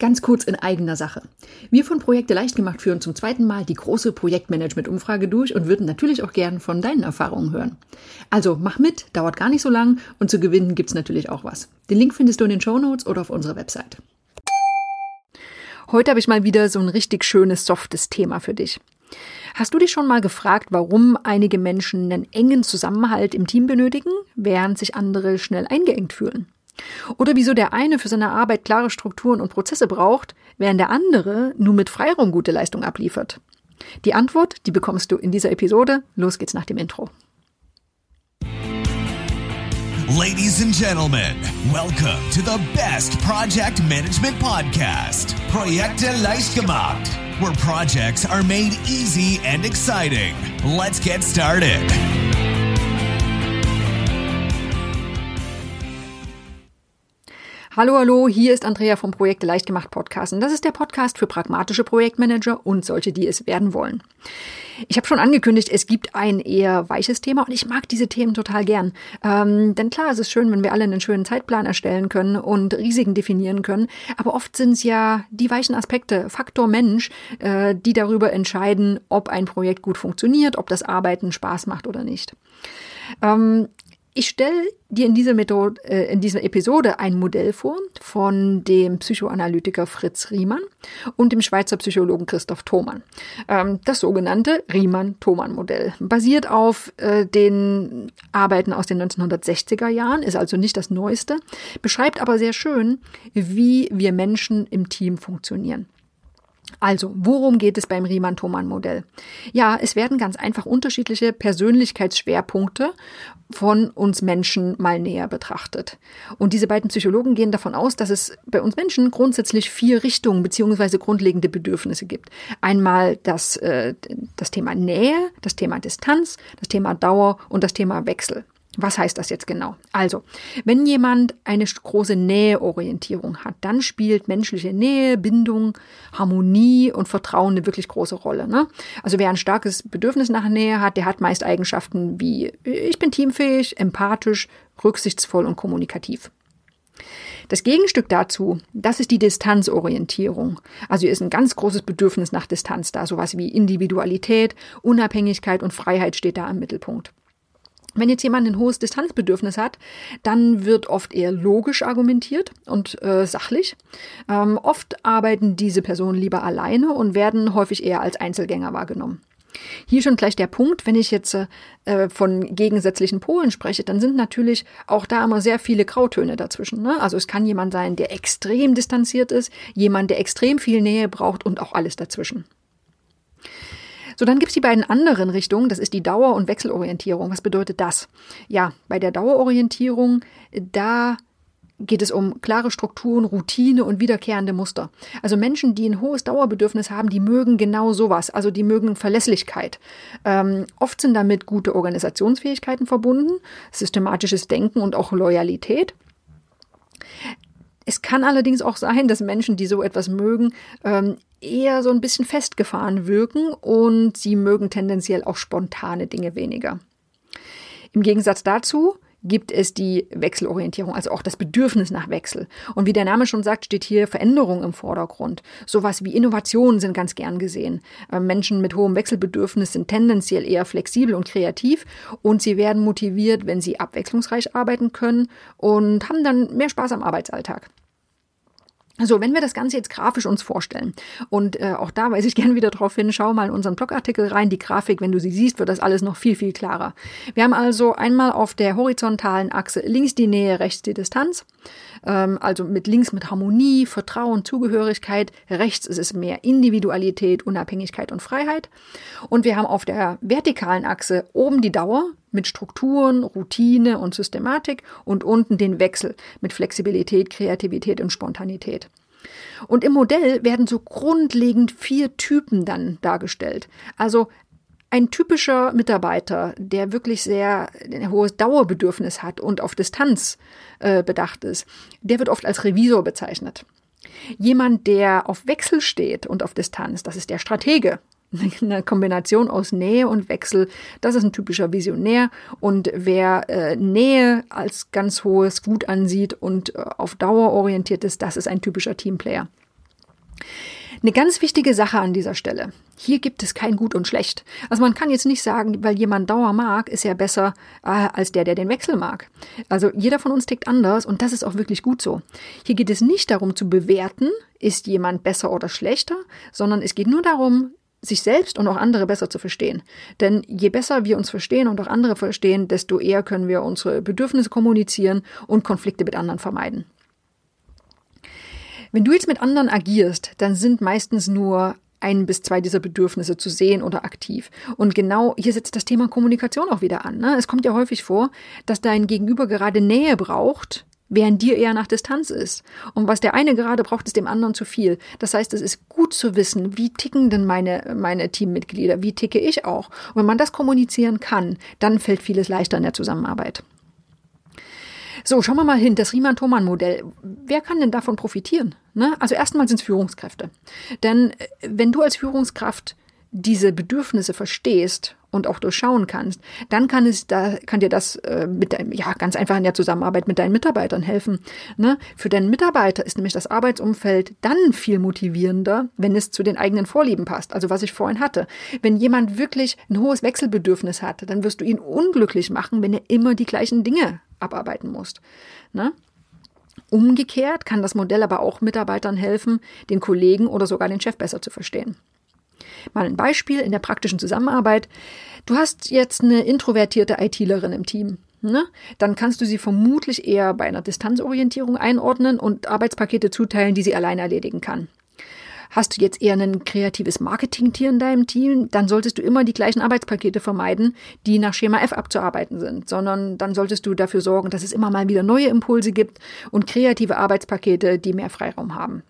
Ganz kurz in eigener Sache. Wir von Projekte leicht gemacht führen zum zweiten Mal die große Projektmanagement-Umfrage durch und würden natürlich auch gern von deinen Erfahrungen hören. Also mach mit, dauert gar nicht so lang und zu gewinnen gibt's natürlich auch was. Den Link findest du in den Show Notes oder auf unserer Website. Heute habe ich mal wieder so ein richtig schönes, softes Thema für dich. Hast du dich schon mal gefragt, warum einige Menschen einen engen Zusammenhalt im Team benötigen, während sich andere schnell eingeengt fühlen? Oder wieso der eine für seine Arbeit klare Strukturen und Prozesse braucht, während der andere nur mit Freiraum gute Leistung abliefert? Die Antwort, die bekommst du in dieser Episode. Los geht's nach dem Intro. Ladies and gentlemen, welcome to the best project management podcast, Projekte leicht gemacht, where projects are made easy and exciting. Let's get started. Hallo, hallo, hier ist Andrea vom Projekte leicht gemacht Podcast und das ist der Podcast für pragmatische Projektmanager und solche, die es werden wollen. Ich habe schon angekündigt, es gibt ein eher weiches Thema und ich mag diese Themen total gern. Ähm, denn klar, es ist schön, wenn wir alle einen schönen Zeitplan erstellen können und Risiken definieren können, aber oft sind es ja die weichen Aspekte, Faktor Mensch, äh, die darüber entscheiden, ob ein Projekt gut funktioniert, ob das Arbeiten Spaß macht oder nicht. Ähm, ich stelle dir in dieser, Methode, äh, in dieser Episode ein Modell vor von dem Psychoanalytiker Fritz Riemann und dem Schweizer Psychologen Christoph Thomann. Ähm, das sogenannte Riemann-Thomann-Modell basiert auf äh, den Arbeiten aus den 1960er Jahren, ist also nicht das Neueste, beschreibt aber sehr schön, wie wir Menschen im Team funktionieren. Also, worum geht es beim Riemann-Thomann-Modell? Ja, es werden ganz einfach unterschiedliche Persönlichkeitsschwerpunkte von uns Menschen mal näher betrachtet. Und diese beiden Psychologen gehen davon aus, dass es bei uns Menschen grundsätzlich vier Richtungen beziehungsweise grundlegende Bedürfnisse gibt. Einmal das, äh, das Thema Nähe, das Thema Distanz, das Thema Dauer und das Thema Wechsel. Was heißt das jetzt genau? Also, wenn jemand eine große Näheorientierung hat, dann spielt menschliche Nähe, Bindung, Harmonie und Vertrauen eine wirklich große Rolle. Ne? Also wer ein starkes Bedürfnis nach Nähe hat, der hat meist Eigenschaften wie ich bin teamfähig, empathisch, rücksichtsvoll und kommunikativ. Das Gegenstück dazu, das ist die Distanzorientierung. Also hier ist ein ganz großes Bedürfnis nach Distanz da. Sowas wie Individualität, Unabhängigkeit und Freiheit steht da im Mittelpunkt. Wenn jetzt jemand ein hohes Distanzbedürfnis hat, dann wird oft eher logisch argumentiert und äh, sachlich. Ähm, oft arbeiten diese Personen lieber alleine und werden häufig eher als Einzelgänger wahrgenommen. Hier schon gleich der Punkt, wenn ich jetzt äh, von gegensätzlichen Polen spreche, dann sind natürlich auch da immer sehr viele Grautöne dazwischen. Ne? Also es kann jemand sein, der extrem distanziert ist, jemand, der extrem viel Nähe braucht und auch alles dazwischen. So, dann gibt's die beiden anderen Richtungen. Das ist die Dauer- und Wechselorientierung. Was bedeutet das? Ja, bei der Dauerorientierung, da geht es um klare Strukturen, Routine und wiederkehrende Muster. Also Menschen, die ein hohes Dauerbedürfnis haben, die mögen genau sowas. Also die mögen Verlässlichkeit. Ähm, oft sind damit gute Organisationsfähigkeiten verbunden, systematisches Denken und auch Loyalität. Es kann allerdings auch sein, dass Menschen, die so etwas mögen, ähm, eher so ein bisschen festgefahren wirken und sie mögen tendenziell auch spontane Dinge weniger. Im Gegensatz dazu gibt es die Wechselorientierung, also auch das Bedürfnis nach Wechsel. Und wie der Name schon sagt, steht hier Veränderung im Vordergrund. Sowas wie Innovationen sind ganz gern gesehen. Ähm, Menschen mit hohem Wechselbedürfnis sind tendenziell eher flexibel und kreativ und sie werden motiviert, wenn sie abwechslungsreich arbeiten können und haben dann mehr Spaß am Arbeitsalltag. So, wenn wir das Ganze jetzt grafisch uns vorstellen und äh, auch da weise ich gerne wieder drauf hin, schau mal in unseren Blogartikel rein, die Grafik, wenn du sie siehst, wird das alles noch viel, viel klarer. Wir haben also einmal auf der horizontalen Achse links die Nähe, rechts die Distanz, also mit links mit Harmonie, Vertrauen, Zugehörigkeit, rechts ist es mehr Individualität, Unabhängigkeit und Freiheit und wir haben auf der vertikalen Achse oben die Dauer, mit Strukturen, Routine und Systematik und unten den Wechsel mit Flexibilität, Kreativität und Spontanität. Und im Modell werden so grundlegend vier Typen dann dargestellt. Also ein typischer Mitarbeiter, der wirklich sehr ein hohes Dauerbedürfnis hat und auf Distanz äh, bedacht ist, der wird oft als Revisor bezeichnet. Jemand, der auf Wechsel steht und auf Distanz, das ist der Stratege. Eine Kombination aus Nähe und Wechsel, das ist ein typischer Visionär. Und wer äh, Nähe als ganz hohes Gut ansieht und äh, auf Dauer orientiert ist, das ist ein typischer Teamplayer. Eine ganz wichtige Sache an dieser Stelle. Hier gibt es kein Gut und Schlecht. Also man kann jetzt nicht sagen, weil jemand Dauer mag, ist er besser äh, als der, der den Wechsel mag. Also jeder von uns tickt anders und das ist auch wirklich gut so. Hier geht es nicht darum zu bewerten, ist jemand besser oder schlechter, sondern es geht nur darum, sich selbst und auch andere besser zu verstehen. Denn je besser wir uns verstehen und auch andere verstehen, desto eher können wir unsere Bedürfnisse kommunizieren und Konflikte mit anderen vermeiden. Wenn du jetzt mit anderen agierst, dann sind meistens nur ein bis zwei dieser Bedürfnisse zu sehen oder aktiv. Und genau hier setzt das Thema Kommunikation auch wieder an. Ne? Es kommt ja häufig vor, dass dein Gegenüber gerade Nähe braucht, während dir eher nach Distanz ist. Und was der eine gerade braucht, ist dem anderen zu viel. Das heißt, es ist gut zu wissen, wie ticken denn meine, meine Teammitglieder, wie ticke ich auch. Und wenn man das kommunizieren kann, dann fällt vieles leichter in der Zusammenarbeit. So, schauen wir mal hin, das Riemann-Thomann-Modell. Wer kann denn davon profitieren? Ne? Also erstmal sind es Führungskräfte. Denn äh, wenn du als Führungskraft diese Bedürfnisse verstehst und auch durchschauen kannst, dann kann es da kann dir das äh, mit ja ganz einfach in der Zusammenarbeit mit deinen Mitarbeitern helfen. Ne? Für deinen Mitarbeiter ist nämlich das Arbeitsumfeld dann viel motivierender, wenn es zu den eigenen Vorlieben passt. Also was ich vorhin hatte, wenn jemand wirklich ein hohes Wechselbedürfnis hat, dann wirst du ihn unglücklich machen, wenn er immer die gleichen Dinge abarbeiten musst. Ne? Umgekehrt kann das Modell aber auch Mitarbeitern helfen, den Kollegen oder sogar den Chef besser zu verstehen. Mal ein Beispiel in der praktischen Zusammenarbeit. Du hast jetzt eine introvertierte ITlerin im Team. Ne? Dann kannst du sie vermutlich eher bei einer Distanzorientierung einordnen und Arbeitspakete zuteilen, die sie allein erledigen kann. Hast du jetzt eher ein kreatives Marketing-Tier in deinem Team, dann solltest du immer die gleichen Arbeitspakete vermeiden, die nach Schema F abzuarbeiten sind, sondern dann solltest du dafür sorgen, dass es immer mal wieder neue Impulse gibt und kreative Arbeitspakete, die mehr Freiraum haben.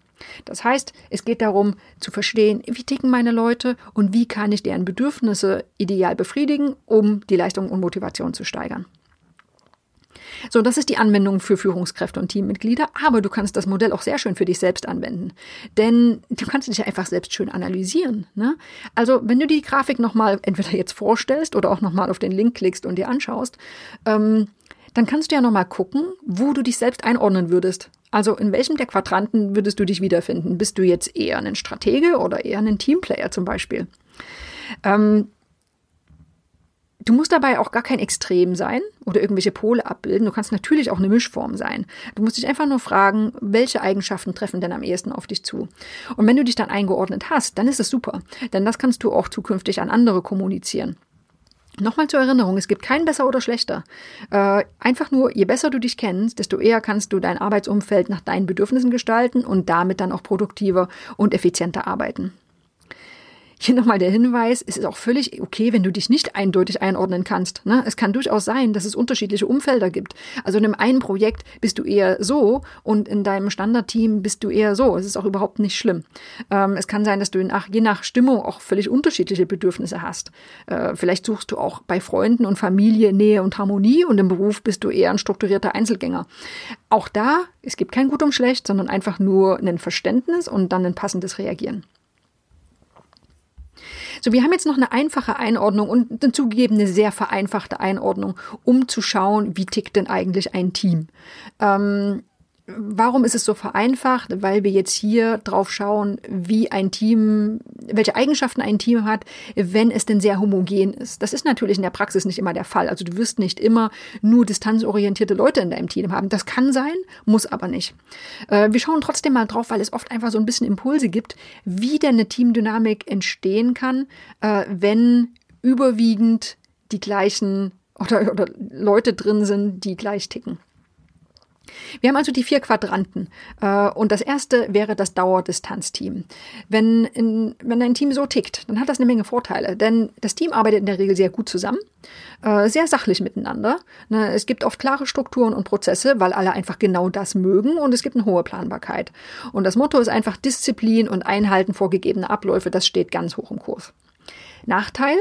Das heißt, es geht darum zu verstehen, wie ticken meine Leute und wie kann ich deren Bedürfnisse ideal befriedigen, um die Leistung und Motivation zu steigern. So, das ist die Anwendung für Führungskräfte und Teammitglieder, aber du kannst das Modell auch sehr schön für dich selbst anwenden. Denn du kannst dich ja einfach selbst schön analysieren. Ne? Also, wenn du die Grafik nochmal entweder jetzt vorstellst oder auch nochmal auf den Link klickst und dir anschaust, ähm, dann kannst du ja nochmal gucken, wo du dich selbst einordnen würdest. Also in welchem der Quadranten würdest du dich wiederfinden? Bist du jetzt eher ein Stratege oder eher ein Teamplayer zum Beispiel? Ähm, Du musst dabei auch gar kein Extrem sein oder irgendwelche Pole abbilden. Du kannst natürlich auch eine Mischform sein. Du musst dich einfach nur fragen, welche Eigenschaften treffen denn am ehesten auf dich zu. Und wenn du dich dann eingeordnet hast, dann ist es super. Denn das kannst du auch zukünftig an andere kommunizieren. Nochmal zur Erinnerung, es gibt kein besser oder schlechter. Äh, einfach nur, je besser du dich kennst, desto eher kannst du dein Arbeitsumfeld nach deinen Bedürfnissen gestalten und damit dann auch produktiver und effizienter arbeiten. Hier nochmal der Hinweis, es ist auch völlig okay, wenn du dich nicht eindeutig einordnen kannst. Ne? Es kann durchaus sein, dass es unterschiedliche Umfelder gibt. Also in einem einen Projekt bist du eher so und in deinem Standardteam bist du eher so. Es ist auch überhaupt nicht schlimm. Ähm, es kann sein, dass du nach, je nach Stimmung auch völlig unterschiedliche Bedürfnisse hast. Äh, vielleicht suchst du auch bei Freunden und Familie Nähe und Harmonie und im Beruf bist du eher ein strukturierter Einzelgänger. Auch da, es gibt kein Gut und Schlecht, sondern einfach nur ein Verständnis und dann ein passendes Reagieren. So, wir haben jetzt noch eine einfache Einordnung und eine zugegebene sehr vereinfachte Einordnung, um zu schauen, wie tickt denn eigentlich ein Team. Ähm, Warum ist es so vereinfacht? Weil wir jetzt hier drauf schauen, wie ein Team, welche Eigenschaften ein Team hat, wenn es denn sehr homogen ist. Das ist natürlich in der Praxis nicht immer der Fall. Also du wirst nicht immer nur distanzorientierte Leute in deinem Team haben. Das kann sein, muss aber nicht. Äh, wir schauen trotzdem mal drauf, weil es oft einfach so ein bisschen Impulse gibt, wie denn eine Teamdynamik entstehen kann, äh, wenn überwiegend die gleichen oder, oder Leute drin sind, die gleich ticken. Wir haben also die vier Quadranten. Äh, und das erste wäre das Dauerdistanzteam. Wenn, in, wenn ein Team so tickt, dann hat das eine Menge Vorteile. Denn das Team arbeitet in der Regel sehr gut zusammen, äh, sehr sachlich miteinander. Ne, es gibt oft klare Strukturen und Prozesse, weil alle einfach genau das mögen und es gibt eine hohe Planbarkeit. Und das Motto ist einfach Disziplin und Einhalten vorgegebener Abläufe. Das steht ganz hoch im Kurs. Nachteil,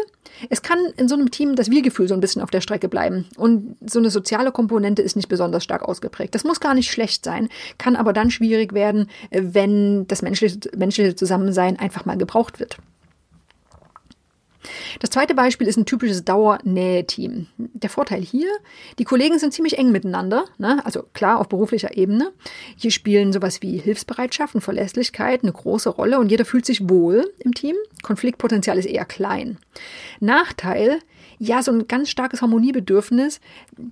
es kann in so einem Team das Wir-Gefühl so ein bisschen auf der Strecke bleiben. Und so eine soziale Komponente ist nicht besonders stark ausgeprägt. Das muss gar nicht schlecht sein, kann aber dann schwierig werden, wenn das menschliche, menschliche Zusammensein einfach mal gebraucht wird. Das zweite Beispiel ist ein typisches Dauernähe-Team. Der Vorteil hier, die Kollegen sind ziemlich eng miteinander, ne? also klar auf beruflicher Ebene. Hier spielen sowas wie Hilfsbereitschaft und Verlässlichkeit eine große Rolle und jeder fühlt sich wohl im Team. Konfliktpotenzial ist eher klein. Nachteil, ja, so ein ganz starkes Harmoniebedürfnis,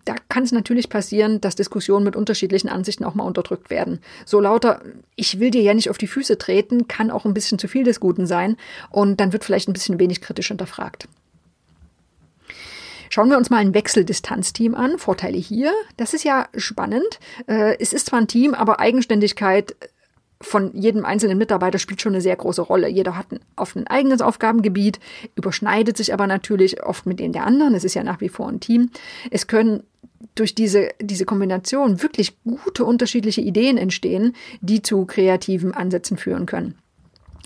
da kann es natürlich passieren, dass Diskussionen mit unterschiedlichen Ansichten auch mal unterdrückt werden. So lauter, ich will dir ja nicht auf die Füße treten, kann auch ein bisschen zu viel des Guten sein und dann wird vielleicht ein bisschen wenig kritisch hinterfragt. Schauen wir uns mal ein Wechseldistanzteam an. Vorteile hier. Das ist ja spannend. Äh, es ist zwar ein Team, aber Eigenständigkeit von jedem einzelnen Mitarbeiter spielt schon eine sehr große Rolle. Jeder hat ein, auf ein eigenes Aufgabengebiet, überschneidet sich aber natürlich oft mit denen der anderen. Es ist ja nach wie vor ein Team. Es können durch diese, diese Kombination wirklich gute unterschiedliche Ideen entstehen, die zu kreativen Ansätzen führen können.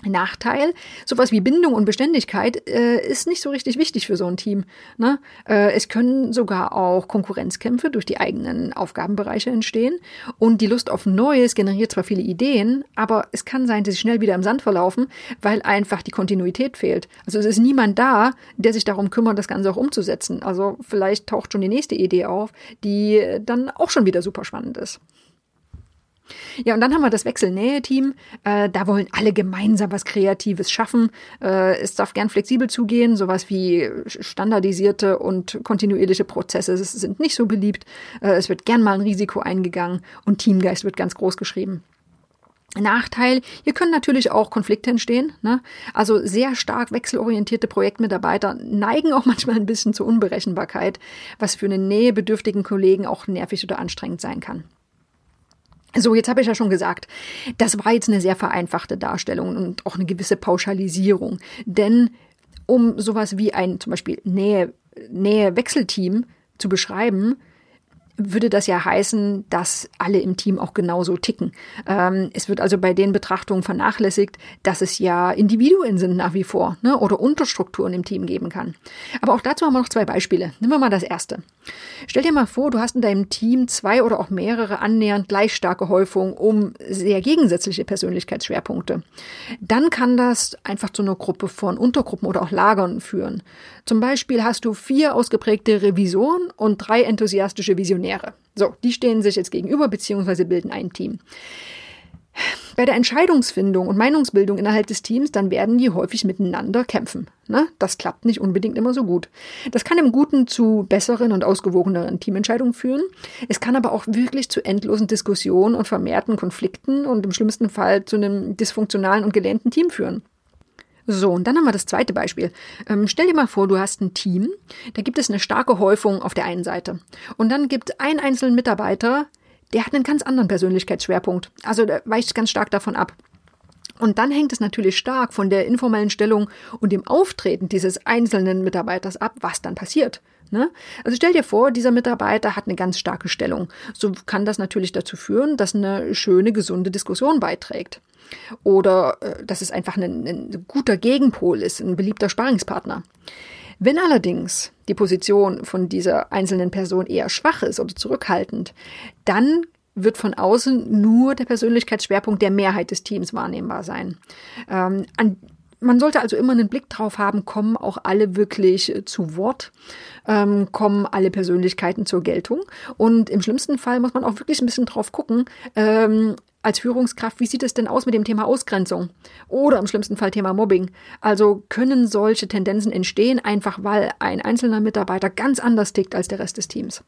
Nachteil, sowas wie Bindung und Beständigkeit äh, ist nicht so richtig wichtig für so ein Team. Ne? Äh, es können sogar auch Konkurrenzkämpfe durch die eigenen Aufgabenbereiche entstehen und die Lust auf Neues generiert zwar viele Ideen, aber es kann sein, dass sie schnell wieder im Sand verlaufen, weil einfach die Kontinuität fehlt. Also es ist niemand da, der sich darum kümmert, das Ganze auch umzusetzen. Also vielleicht taucht schon die nächste Idee auf, die dann auch schon wieder super spannend ist. Ja, und dann haben wir das Wechselnähe-Team. Äh, da wollen alle gemeinsam was Kreatives schaffen. Äh, es darf gern flexibel zugehen. Sowas wie standardisierte und kontinuierliche Prozesse sind nicht so beliebt. Äh, es wird gern mal ein Risiko eingegangen und Teamgeist wird ganz groß geschrieben. Nachteil, hier können natürlich auch Konflikte entstehen. Ne? Also sehr stark wechselorientierte Projektmitarbeiter neigen auch manchmal ein bisschen zur Unberechenbarkeit, was für einen nähebedürftigen Kollegen auch nervig oder anstrengend sein kann. So, jetzt habe ich ja schon gesagt, das war jetzt eine sehr vereinfachte Darstellung und auch eine gewisse Pauschalisierung. Denn um sowas wie ein zum Beispiel Nähe, Nähe-Wechselteam zu beschreiben, würde das ja heißen, dass alle im Team auch genauso ticken. Ähm, es wird also bei den Betrachtungen vernachlässigt, dass es ja Individuen sind nach wie vor ne, oder Unterstrukturen im Team geben kann. Aber auch dazu haben wir noch zwei Beispiele. Nehmen wir mal das erste. Stell dir mal vor, du hast in deinem Team zwei oder auch mehrere annähernd gleich starke Häufungen um sehr gegensätzliche Persönlichkeitsschwerpunkte. Dann kann das einfach zu einer Gruppe von Untergruppen oder auch Lagern führen. Zum Beispiel hast du vier ausgeprägte Revisoren und drei enthusiastische Visionäre. So, die stehen sich jetzt gegenüber bzw. bilden ein Team. Bei der Entscheidungsfindung und Meinungsbildung innerhalb des Teams, dann werden die häufig miteinander kämpfen. Ne? Das klappt nicht unbedingt immer so gut. Das kann im Guten zu besseren und ausgewogeneren Teamentscheidungen führen. Es kann aber auch wirklich zu endlosen Diskussionen und vermehrten Konflikten und im schlimmsten Fall zu einem dysfunktionalen und gelähmten Team führen. So, und dann haben wir das zweite Beispiel. Ähm, stell dir mal vor, du hast ein Team, da gibt es eine starke Häufung auf der einen Seite. Und dann gibt ein einzelnen Mitarbeiter, der hat einen ganz anderen Persönlichkeitsschwerpunkt. Also der weicht ganz stark davon ab. Und dann hängt es natürlich stark von der informellen Stellung und dem Auftreten dieses einzelnen Mitarbeiters ab, was dann passiert. Ne? Also stell dir vor, dieser Mitarbeiter hat eine ganz starke Stellung. So kann das natürlich dazu führen, dass eine schöne, gesunde Diskussion beiträgt. Oder äh, dass es einfach ein, ein guter Gegenpol ist, ein beliebter Sparingspartner. Wenn allerdings die Position von dieser einzelnen Person eher schwach ist oder zurückhaltend, dann wird von außen nur der Persönlichkeitsschwerpunkt der Mehrheit des Teams wahrnehmbar sein. Ähm, an, man sollte also immer einen Blick drauf haben, kommen auch alle wirklich äh, zu Wort, ähm, kommen alle Persönlichkeiten zur Geltung. Und im schlimmsten Fall muss man auch wirklich ein bisschen drauf gucken, ähm, als Führungskraft, wie sieht es denn aus mit dem Thema Ausgrenzung oder im schlimmsten Fall Thema Mobbing? Also können solche Tendenzen entstehen, einfach weil ein einzelner Mitarbeiter ganz anders tickt als der Rest des Teams.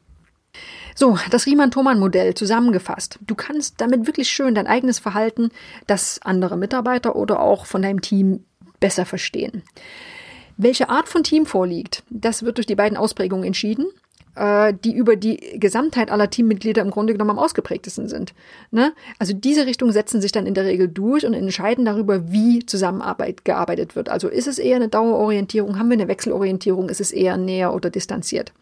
So, das Riemann-Thomann-Modell zusammengefasst. Du kannst damit wirklich schön dein eigenes Verhalten, das andere Mitarbeiter oder auch von deinem Team besser verstehen. Welche Art von Team vorliegt, das wird durch die beiden Ausprägungen entschieden äh, die über die Gesamtheit aller Teammitglieder im Grunde genommen am ausgeprägtesten sind. Ne? Also diese Richtung setzen sich dann in der Regel durch und entscheiden darüber, wie Zusammenarbeit gearbeitet wird. Also ist es eher eine Dauerorientierung, haben wir eine Wechselorientierung, ist es eher näher oder distanziert.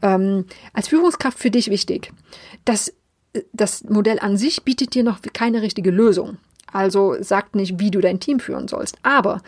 Ähm, als Führungskraft für dich wichtig, dass das Modell an sich bietet dir noch keine richtige Lösung. Also sagt nicht, wie du dein Team führen sollst. Aber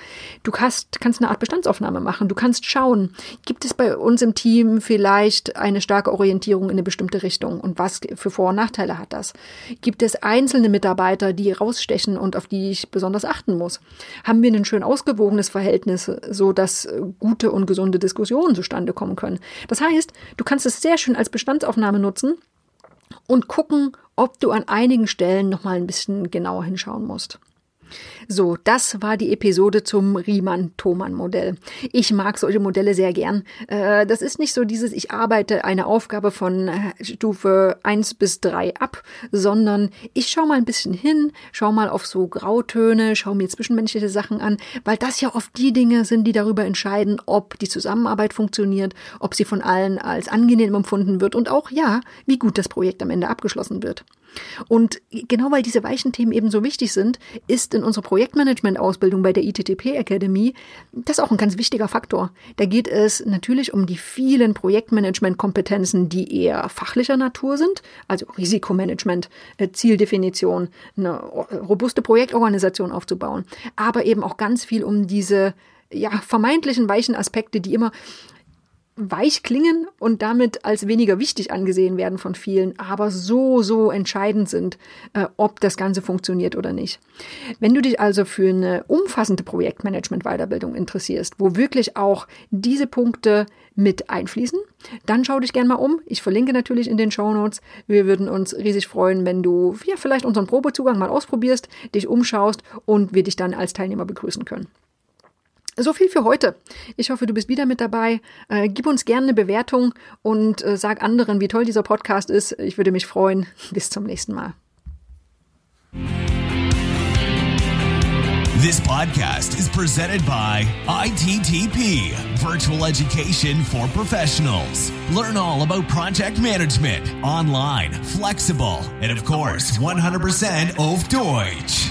du kannst, kannst eine Art Bestandsaufnahme machen. Du kannst schauen, gibt es bei uns im Team vielleicht eine starke Orientierung in eine bestimmte Richtung und was für Vor- und Nachteile hat das? Gibt es einzelne Mitarbeiter, die rausstechen und auf die ich besonders achten muss? Haben wir ein schön ausgewogenes Verhältnis, so dass gute und gesunde Diskussionen zustande kommen können? Das heißt, du kannst es sehr schön als Bestandsaufnahme nutzen und gucken, ob du an einigen Stellen noch mal ein bisschen genauer hinschauen musst. So, das war die Episode zum Riemann-Thomann-Modell. Ich mag solche Modelle sehr gern. Äh, das ist nicht so dieses, ich arbeite eine Aufgabe von äh, Stufe 1 bis 3 ab, sondern ich schaue mal ein bisschen hin, schaue mal auf so Grautöne, schaue mir zwischenmenschliche Sachen an, weil das ja oft die Dinge sind, die darüber entscheiden, ob die Zusammenarbeit funktioniert, ob sie von allen als angenehm empfunden wird und auch, ja, wie gut das Projekt am Ende abgeschlossen wird. Und genau weil diese weichen Themen eben so wichtig sind, ist in unserer Projektmanagement-Ausbildung bei der ITTP Academy das auch ein ganz wichtiger Faktor. Da geht es natürlich um die vielen Projektmanagement-Kompetenzen, die eher fachlicher Natur sind, also Risikomanagement, äh, Zieldefinition, eine robuste Projektorganisation aufzubauen, aber eben auch ganz viel um diese ja, vermeintlichen weichen Aspekte, die immer weich klingen und damit als weniger wichtig angesehen werden von vielen, aber so, so entscheidend sind, äh, ob das Ganze funktioniert oder nicht. Wenn du dich also für eine umfassende Projektmanagement-Weiterbildung interessierst, wo wirklich auch diese Punkte mit einfließen, dann schau dich gerne mal um. Ich verlinke natürlich in den Show Notes. Wir würden uns riesig freuen, wenn du ja, vielleicht unseren Probezugang mal ausprobierst, dich umschaust und wir dich dann als Teilnehmer begrüßen können. So viel für heute. Ich hoffe, du bist wieder mit dabei. Äh, gib uns gerne eine Bewertung und äh, sag anderen, wie toll dieser Podcast ist. Ich würde mich freuen. Bis zum nächsten Mal. This podcast is presented by ITTP, Virtual Education for Professionals. Learn all about project management, online, flexible, and of course, 100% auf Deutsch.